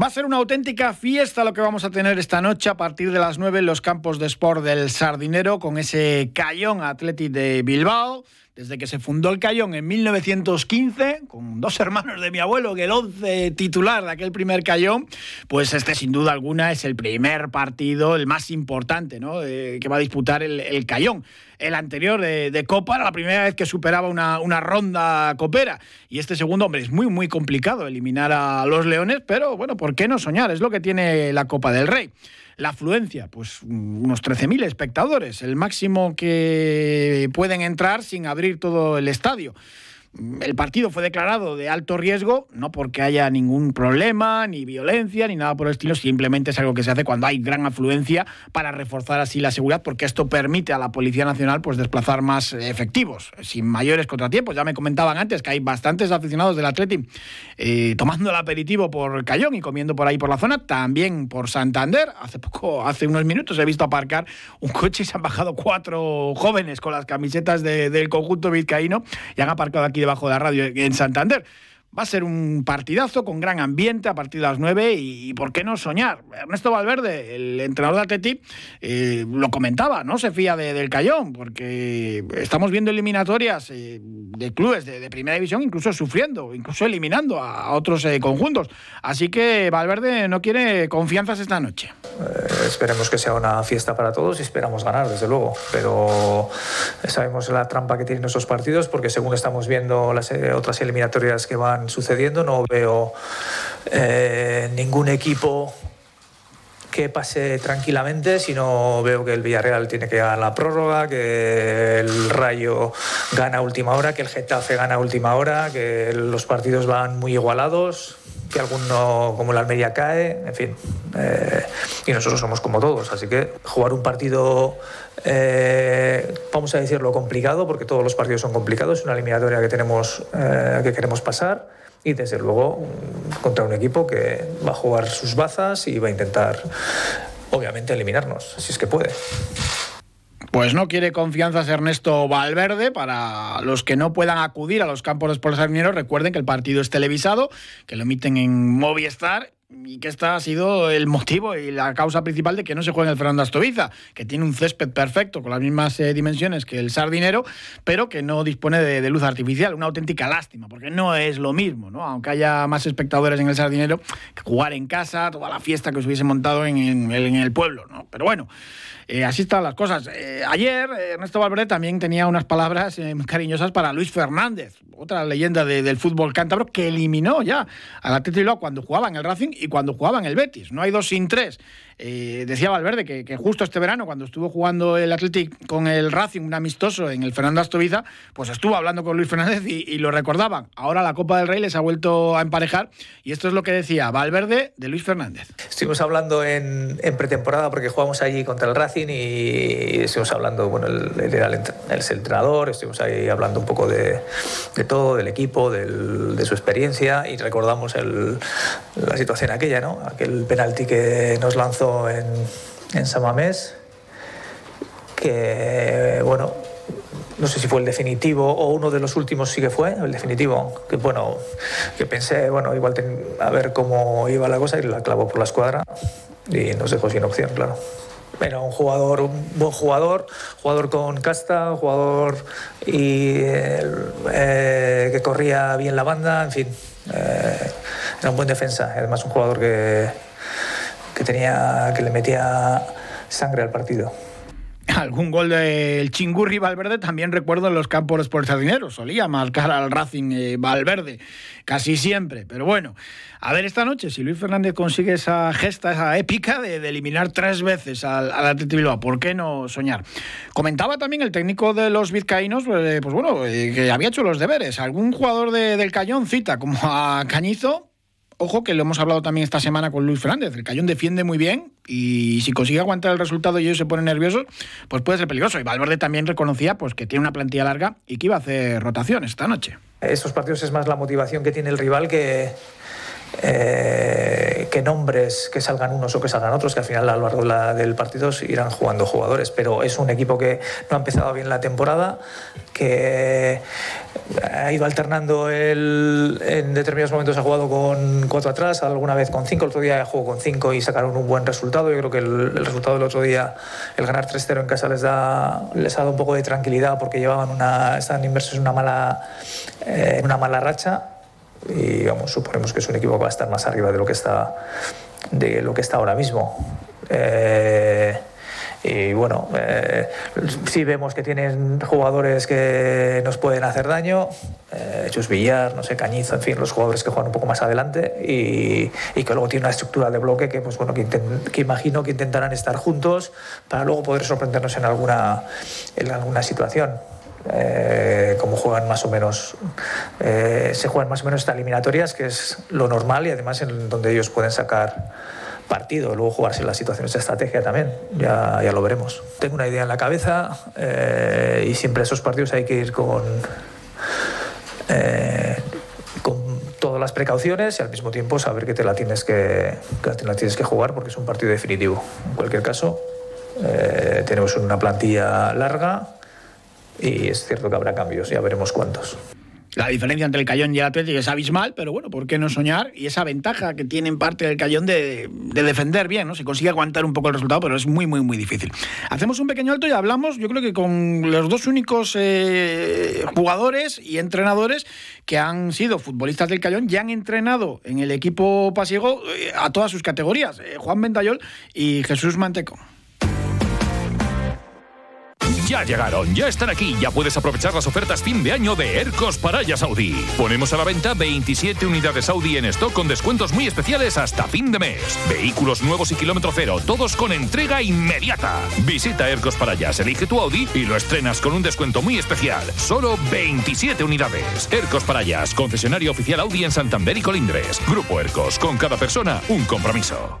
Va a ser una auténtica fiesta lo que vamos a tener esta noche a partir de las 9 en los campos de sport del Sardinero con ese Cayón Athletic de Bilbao. Desde que se fundó el Cayón en 1915, con dos hermanos de mi abuelo, que el 11 titular de aquel primer Cayón, pues este sin duda alguna es el primer partido, el más importante, ¿no? que va a disputar el, Cayón. El anterior de, Copa era la primera vez que superaba una, una ronda copera. Y este segundo, hombre, es muy, muy complicado eliminar a los Leones, pero bueno, ¿por qué no soñar? Es lo que tiene la Copa del Rey. La afluencia, pues unos 13.000 espectadores, el máximo que pueden entrar sin abrir todo el estadio. El partido fue declarado de alto riesgo, no porque haya ningún problema, ni violencia, ni nada por el estilo, simplemente es algo que se hace cuando hay gran afluencia para reforzar así la seguridad, porque esto permite a la Policía Nacional pues desplazar más efectivos, sin mayores contratiempos. Ya me comentaban antes que hay bastantes aficionados del Atleti eh, tomando el aperitivo por Cayón y comiendo por ahí por la zona, también por Santander. Hace poco, hace unos minutos he visto aparcar un coche y se han bajado cuatro jóvenes con las camisetas del conjunto vizcaíno y han aparcado aquí debajo de la radio en Santander. Va a ser un partidazo con gran ambiente a partir de las 9 y, ¿por qué no soñar? Ernesto Valverde, el entrenador de Atleti, eh, lo comentaba, no se fía del Cayón, porque estamos viendo eliminatorias eh, de clubes de, primera división, incluso sufriendo, incluso eliminando a, otros eh, conjuntos. Así que Valverde no quiere confianzas esta noche. esperemos que sea una fiesta para todos y esperamos ganar, desde luego. Pero sabemos la trampa que tienen esos partidos, porque según estamos viendo las otras eliminatorias que van sucediendo. No veo eh, ningún equipo que pase tranquilamente, sino veo que el Villarreal tiene que ganar la prórroga, que el Rayo gana última hora, que el Getafe gana última hora, que los partidos van muy igualados, que alguno como el Almería cae, en fin. Eh, y nosotros somos como todos, así que jugar un partido, eh, vamos a decirlo complicado, porque todos los partidos son complicados, es una eliminatoria que tenemos, que queremos pasar y desde luego contra un equipo que va a jugar sus bazas y va a intentar obviamente eliminarnos, si es que puede. Pues no quiere confianzas Ernesto Valverde. Para los que no puedan acudir a los campos de Sports recuerden que el partido es televisado, que lo emiten en Movistar y que este ha sido el motivo y la causa principal de que no se juegue en el Fernando Astoviza, que tiene un césped perfecto con las mismas eh, dimensiones que el Sardinero, pero que no dispone de, luz artificial. Una auténtica lástima, porque no es lo mismo, ¿no? Aunque haya más espectadores en el Sardinero, que jugar en casa, toda la fiesta que se hubiese montado en, el pueblo, ¿no? Pero bueno. Eh, así están las cosas. Eh, ayer Ernesto Valverde también tenía unas palabras eh, cariñosas para Luis Fernández, otra leyenda del fútbol cántabro que eliminó ya al Atlético cuando jugaba en el Racing y cuando jugaba en el Betis. No hay dos sin tres. Eh, decía Valverde que, justo este verano, cuando estuvo jugando el Athletic con el Racing, un amistoso en el Fernando Astoviza, pues estuvo hablando con Luis Fernández y, lo recordaban. Ahora la Copa del Rey les ha vuelto a emparejar y esto es lo que decía Valverde de Luis Fernández. Estuvimos hablando en, pretemporada porque jugamos allí contra el Racing y estuvimos hablando, bueno, él, era el, entrenador, estuvimos ahí hablando un poco de, todo, del equipo, de su experiencia y recordamos la situación aquella, ¿no? Aquel penalti que nos lanzó en, en Samamés, que bueno, no sé si fue el definitivo o uno de los últimos sí que fue, el definitivo, que bueno, que pensé, bueno, igual a ver cómo iba la cosa y la clavó por la escuadra y nos dejó sin opción, claro. Era un jugador, un buen jugador, jugador con casta, jugador y, eh, que corría bien la banda, en fin, eh, era un buen defensa, además un jugador que, que, tenía, que le metía sangre al partido. Algún gol del Chingurri Valverde también recuerdo en los campos por dinero. Solía marcar al Racing eh, Valverde, casi siempre. Pero bueno, a ver esta noche si Luis Fernández consigue esa gesta, esa épica de, eliminar tres veces al, al Bilbao. ¿Por qué no soñar? Comentaba también el técnico de los vizcaínos, pues, pues bueno, eh, que había hecho los deberes. Algún jugador del Cayón cita como a Cañizo Ojo que lo hemos hablado también esta semana con Luis Fernández. El Cayón defiende muy bien y si consigue aguantar el resultado y ellos se ponen nerviosos, pues puede ser peligroso. Y Valverde también reconocía pues, que tiene una plantilla larga y que iba a hacer rotación esta noche. Estos partidos es más la motivación que tiene el rival que, eh, que nombres que salgan unos o que salgan otros, que al final a lo largo del partido irán jugando jugadores. Pero es un equipo que no ha empezado bien la temporada, que ha ido alternando el, en determinados momentos ha jugado con cuatro atrás, alguna vez con cinco, el otro día jugó con cinco y sacaron un buen resultado. Yo creo que el, resultado del otro día, el ganar 3-0 en casa les da, les ha dado un poco de tranquilidad porque llevaban una, estaban inmersos en una mala, eh, en una mala racha y vamos, suponemos que es un equipo que va a estar más arriba de lo que está, de lo que está ahora mismo. Eh, y bueno, eh, sí vemos que tienen jugadores que nos pueden hacer daño, eh, Chus Villar, no sé, Cañizo, en fin, los jugadores que juegan un poco más adelante y, que luego tiene una estructura de bloque que, pues bueno, que, imagino que intentarán estar juntos para luego poder sorprendernos en alguna, en alguna situación. Eh, como juegan más o menos, eh, se juegan más o menos estas eliminatorias, que es lo normal y además en donde ellos pueden sacar partido, luego jugarse las situaciones de estrategia también, ya, ya lo veremos. Tengo una idea en la cabeza eh, y siempre esos partidos hay que ir con, eh, con todas las precauciones y al mismo tiempo saber que te la tienes que, que te la tienes que jugar porque es un partido definitivo. En cualquier caso, eh, tenemos una plantilla larga y es cierto que habrá cambios, ya veremos cuántos. La diferencia entre el Cayón y el Atlético es abismal, pero bueno, ¿por qué no soñar? Y esa ventaja que tiene en parte el Cayón de, defender bien, ¿no? Se consigue aguantar un poco el resultado, pero es muy, muy, muy difícil. Hacemos un pequeño alto y hablamos, yo creo que con los dos únicos eh, jugadores y entrenadores que han sido futbolistas del Cayón y han entrenado en el equipo pasiego eh, a todas sus categorías, eh, Juan Ventayol y Jesús Manteco. Ya llegaron, ya están aquí, ya puedes aprovechar las ofertas fin de año de Ercos Paraya Saudí. Ponemos a la venta 27 unidades Audi en stock con descuentos muy especiales hasta fin de mes. Vehículos nuevos y kilómetro cero, todos con entrega inmediata. Visita Ercos Parayas, elige tu Audi y lo estrenas con un descuento muy especial. Solo 27 unidades. Ercos Parayas, concesionario oficial Audi en Santander y Colindres. Grupo Ercos, con cada persona un compromiso.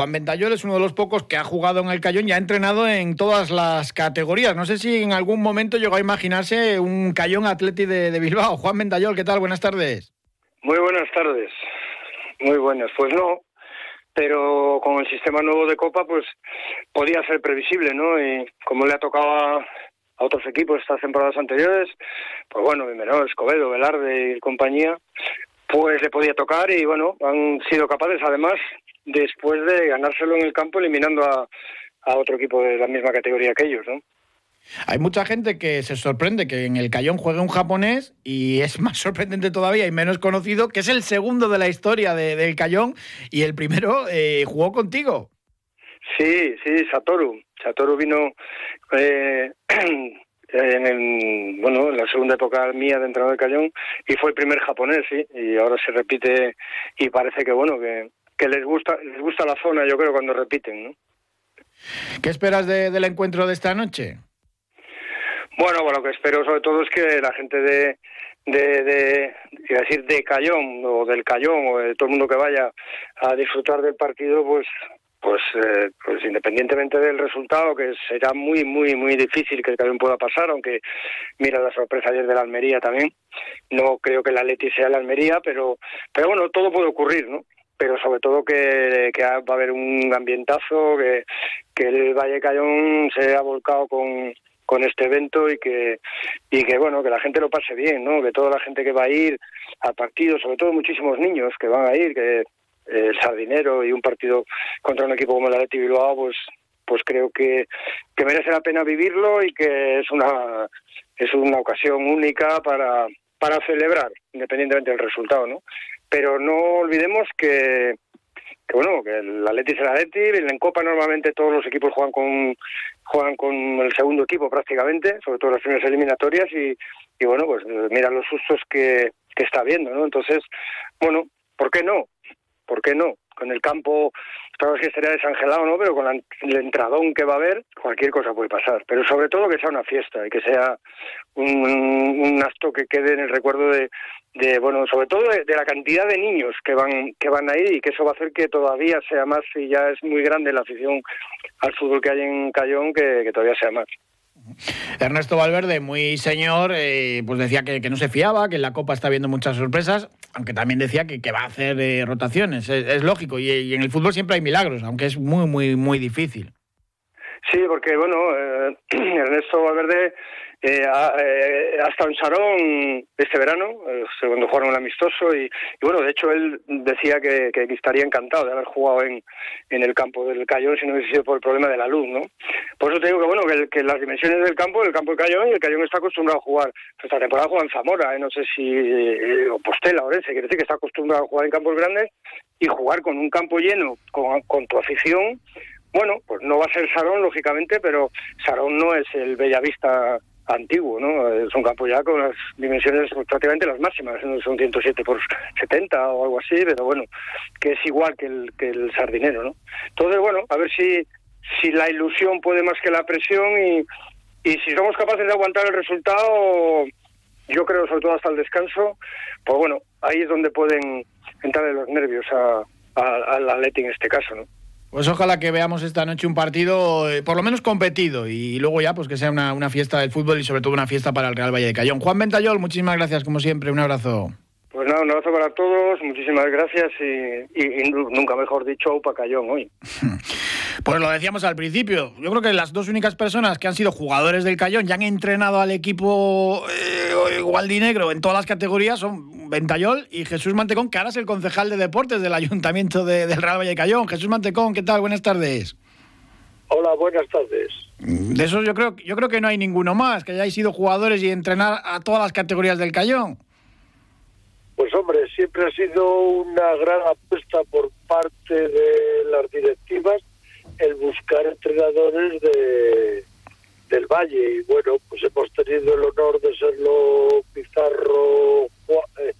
Juan Ventayol es uno de los pocos que ha jugado en el Cayón y ha entrenado en todas las categorías. No sé si en algún momento llegó a imaginarse un Cayón Atleti de, Bilbao. Juan Ventayol, ¿qué tal? Buenas tardes. Muy buenas tardes. Muy buenas. Pues no, pero con el sistema nuevo de Copa, pues podía ser previsible, ¿no? Y como le ha tocado a, otros equipos estas temporadas anteriores, pues bueno, menor, Escobedo, Velarde y compañía, pues le podía tocar y bueno, han sido capaces además después de ganárselo en el campo eliminando a, otro equipo de la misma categoría que ellos, ¿no? Hay mucha gente que se sorprende que en el Cayón juegue un japonés y es más sorprendente todavía y menos conocido que es el segundo de la historia del Cayón y el primero eh, jugó contigo. Sí, sí, Satoru. Satoru vino eh, en, el, bueno, en la segunda época mía de entrenador del Cayón y fue el primer japonés, sí, y ahora se repite y parece que bueno que que les gusta les gusta la zona, yo creo, cuando repiten, ¿no? ¿Qué esperas del encuentro de esta noche? Bueno, bueno, lo que espero sobre todo es que la gente de, de, de decir, de Cayón o del Cayón o de todo el mundo que vaya a disfrutar del partido, pues pues, eh, pues independientemente del resultado, que será muy, muy, muy difícil que el Cayón pueda pasar, aunque mira la sorpresa ayer de la Almería también. No creo que la Leti sea la Almería, pero, pero bueno, todo puede ocurrir, ¿no? Pero sobre todo que, va a haber un ambientazo, que, el Valle Cayón se ha volcado con, este evento y que y que bueno que la gente lo pase bien no que toda la gente que va a ir al partido sobre todo muchísimos niños que van a ir que el sardinero y un partido contra un equipo como el Atleti Bilbao pues pues creo que, que merece la pena vivirlo y que es una es una ocasión única para para celebrar independientemente del resultado no pero no olvidemos que, que bueno, que el Atleti es el Atleti, en Copa normalmente todos los equipos juegan con juegan con el segundo equipo prácticamente, sobre todo las primeras eliminatorias y, y bueno, pues mira los sustos que, que está viendo, ¿no? Entonces, bueno, ¿por qué no? ¿Por qué no? Con el campo, claro que estaría desangelado, ¿no? Pero con el entradón que va a haber, cualquier cosa puede pasar. Pero sobre todo que sea una fiesta y que sea un, un acto que quede en el recuerdo de, de bueno, sobre todo de, la cantidad de niños que van que van a ir y que eso va a hacer que todavía sea más y ya es muy grande la afición al fútbol que hay en Cayón que todavía sea más. Ernesto Valverde, muy señor, eh, pues decía que, no se fiaba, que en la Copa está habiendo muchas sorpresas, aunque también decía que, va a hacer eh, rotaciones. Es, lógico, y, en el fútbol siempre hay milagros, aunque es muy, muy, muy difícil. Sí, porque bueno, eh, Ernesto Valverde eh, ha, eh, este verano, eh, cuando jugaron el amistoso, y, bueno, de hecho él decía que, estaría encantado de haber jugado en, el campo del Cayón si no hubiese sido por el problema de la luz, ¿no? Por eso te digo que bueno, que, las dimensiones del campo, el campo del Cayón, y el Cayón está acostumbrado a jugar, esta temporada juega en Zamora, no sé si, o Postela, Orense, quiere decir que está acostumbrado a jugar en campos grandes y jugar con un campo lleno, con, con tu afición, bueno, pues no va a ser Sarón, lógicamente, pero Sarón no es el Bellavista antiguo, ¿no? Es un campo ya con las dimensiones prácticamente las máximas, son 107 por 70 o algo así, pero bueno, que es igual que el, que el sardinero, ¿no? Entonces, bueno, a ver si, si la ilusión puede más que la presión y, y si somos capaces de aguantar el resultado, yo creo sobre todo hasta el descanso, pues bueno, ahí es donde pueden entrar los nervios a, al Atleti en este caso, ¿no? Pues ojalá que veamos esta noche un partido eh, por lo menos competido y luego ya pues que sea una, una, fiesta del fútbol y sobre todo una fiesta para el Real Valle de Cayón. Juan Ventayol, muchísimas gracias como siempre, un abrazo. Pues nada, un abrazo para todos, muchísimas gracias y, nunca mejor dicho para Cayón hoy. Pues lo decíamos al principio, yo creo que las dos únicas personas que han sido jugadores del Cayón y han entrenado al equipo eh, gualdinegro en todas las categorías son Ventayol y Jesús Mantecón, que ahora es el concejal de deportes del Ayuntamiento de, del Real Valle de Cayón. Jesús Mantecón, ¿qué tal? Buenas tardes. Hola, buenas tardes. De eso yo creo, yo creo que no hay ninguno más, que hayáis sido jugadores y entrenar a todas las categorías del Cayón. Pues hombre, siempre ha sido una gran apuesta por parte de las directivas el buscar entrenadores de, del Valle y bueno, pues hemos tenido el honor de serlo Pizarro, eh,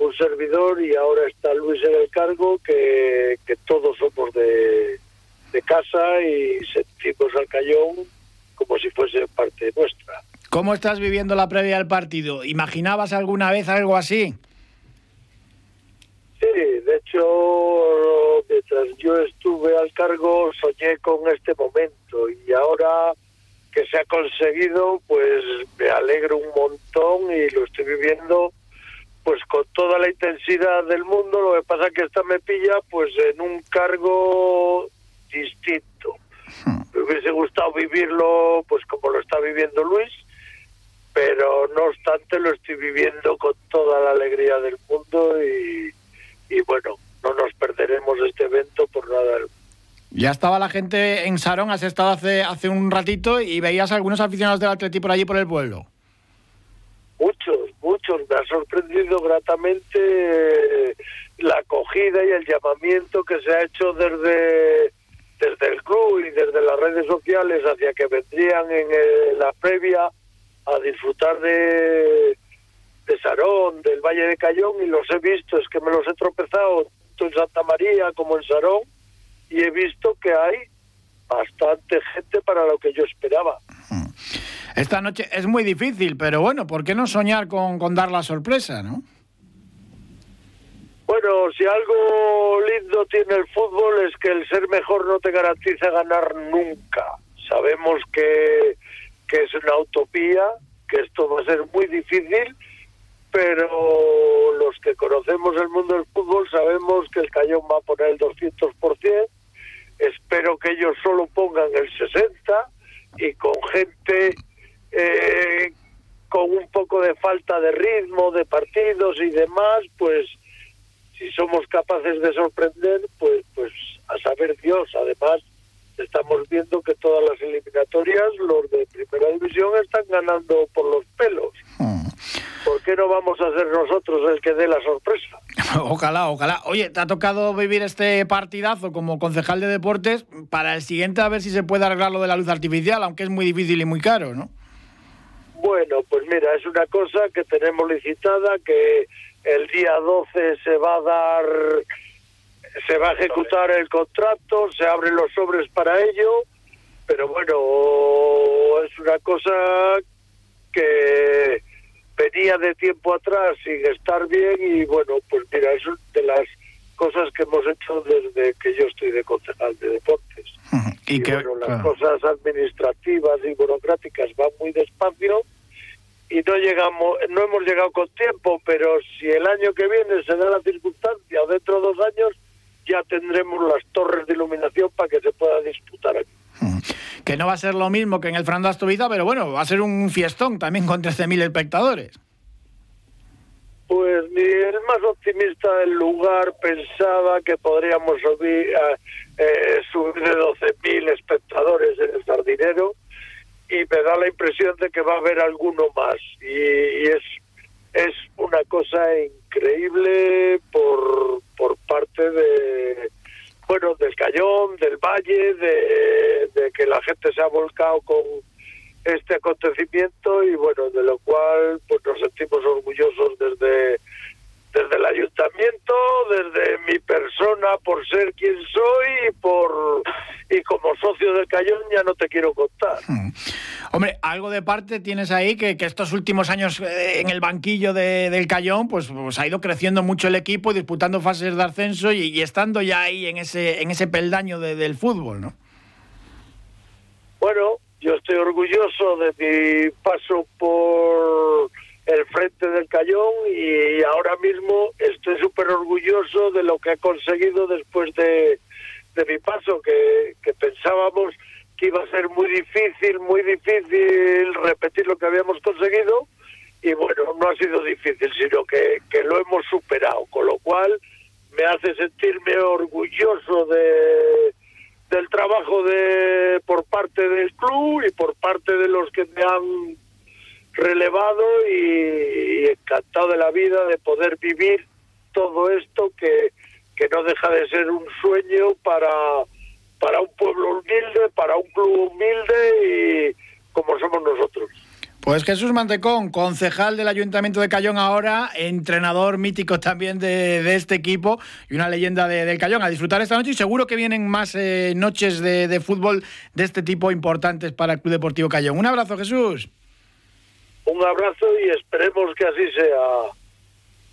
un servidor y ahora está Luis en el cargo que, que todos somos de, de casa y sentimos al Cayón como si fuese parte nuestra. ¿Cómo estás viviendo la previa del partido? ¿Imaginabas alguna vez algo así? Sí, de hecho, mientras yo estuve al cargo, soñé con este momento y ahora que se ha conseguido, pues me alegro un montón y lo estoy viviendo pues con toda la intensidad del mundo. Lo que pasa es que esta me pilla pues en un cargo distinto. Hmm. Me hubiese gustado vivirlo pues como lo está viviendo Luis, pero no obstante lo estoy viviendo con toda la alegría del mundo y y bueno, no nos perderemos este evento por nada. Ya estaba la gente en Sarón, has estado hace, hace un ratito y veías a algunos aficionados del Atleti por allí por el pueblo. Muchos, muchos. Me ha sorprendido gratamente la acogida y el llamamiento que se ha hecho desde, desde el club y desde las redes sociales hacia que vendrían en eh, la previa a disfrutar de, de Sarón, del Valle de Cayón, y los he visto, es que me los he tropezado tanto en Santa María como en Sarón, y he visto que hay bastante gente para lo que yo esperaba. Esta noche es muy difícil, pero bueno, ¿por qué no soñar con, con dar la sorpresa, no? Bueno, si algo lindo tiene el fútbol es que el ser mejor no te garantiza ganar nunca. Sabemos que, que es una utopía, que esto va a ser muy difícil, pero los que conocemos el mundo del fútbol sabemos que el Cayón va a poner el 200%, espero que ellos solo pongan el 60% y con gente eh, con un poco de falta de ritmo, de partidos y demás, pues si somos capaces de sorprender, pues, pues a saber Dios, además estamos viendo que todas las eliminatorias, los de primera división, están ganando por los pelos. Hmm. ¿Por qué no vamos a ser nosotros el que dé la sorpresa? Ojalá, ojalá. Oye, te ha tocado vivir este partidazo como concejal de deportes. Para el siguiente, a ver si se puede arreglar lo de la luz artificial, aunque es muy difícil y muy caro, ¿no? Bueno, pues mira, es una cosa que tenemos licitada, que el día 12 se va a dar se va a ejecutar el contrato, se abren los sobres para ello, pero bueno, es una cosa que venía de tiempo atrás sin estar bien y bueno, pues mira, es de las cosas que hemos hecho desde que yo estoy de concejal de deportes. Y, que, bueno, las cosas administrativas y burocráticas van muy despacio y no llegamos, no hemos llegado con tiempo, pero si el año que viene se da la circunstancia o dentro de dos años, ya tendremos las torres de iluminación para que se pueda disputar aquí. Que no va a ser lo mismo que en el Fran Astoviza, pero bueno, va a ser un fiestón también con 13.000 espectadores. Pues ni el más optimista del lugar pensaba que podríamos subir, eh, subir de 12.000 espectadores en el Sardinero y me da la impresión de que va a haber alguno más. Y, es, es una cosa increíble por, por parte de bueno del Cayón, del Valle, de, de que la gente se ha volcado con este acontecimiento y bueno, de lo cual pues nos sentimos orgullosos desde desde el ayuntamiento, desde mi persona por ser quien soy y por y como socio del Cayón ya no te quiero contar. Hmm. Hombre, algo de parte tienes ahí que, que estos últimos años eh, en el banquillo de, del Cayón pues, pues, ha ido creciendo mucho el equipo, disputando fases de ascenso y, estando ya ahí en ese en ese peldaño del fútbol, ¿no? Bueno, yo estoy orgulloso de mi paso por el frente del Cayón y ahora mismo estoy súper orgulloso de lo que he conseguido después de, de mi paso, que, que pensábamos que iba a ser muy difícil, muy difícil repetir lo que habíamos conseguido y bueno, no ha sido difícil, sino que, que lo hemos superado, con lo cual me hace sentirme orgulloso de, del trabajo de por parte del club y por parte de los que me han relevado y, encantado de la vida de poder vivir todo esto que, que no deja de ser un sueño para, para un pueblo humilde, para un club humilde y como somos nosotros. Pues Jesús Mantecón, concejal del Ayuntamiento de Cayón ahora, entrenador mítico también de, este equipo y una leyenda del Cayón. A disfrutar esta noche y seguro que vienen más eh, noches de, de, fútbol de este tipo importantes para el Club Deportivo Cayón. Un abrazo, Jesús. Un abrazo y esperemos que así sea.